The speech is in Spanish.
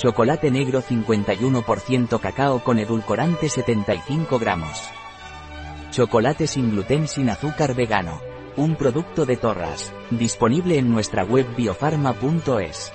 Chocolate negro 51% cacao con edulcorante 75 gramos. Chocolate sin gluten sin azúcar vegano. Un producto de Torras. Disponible en nuestra web biofarma.es.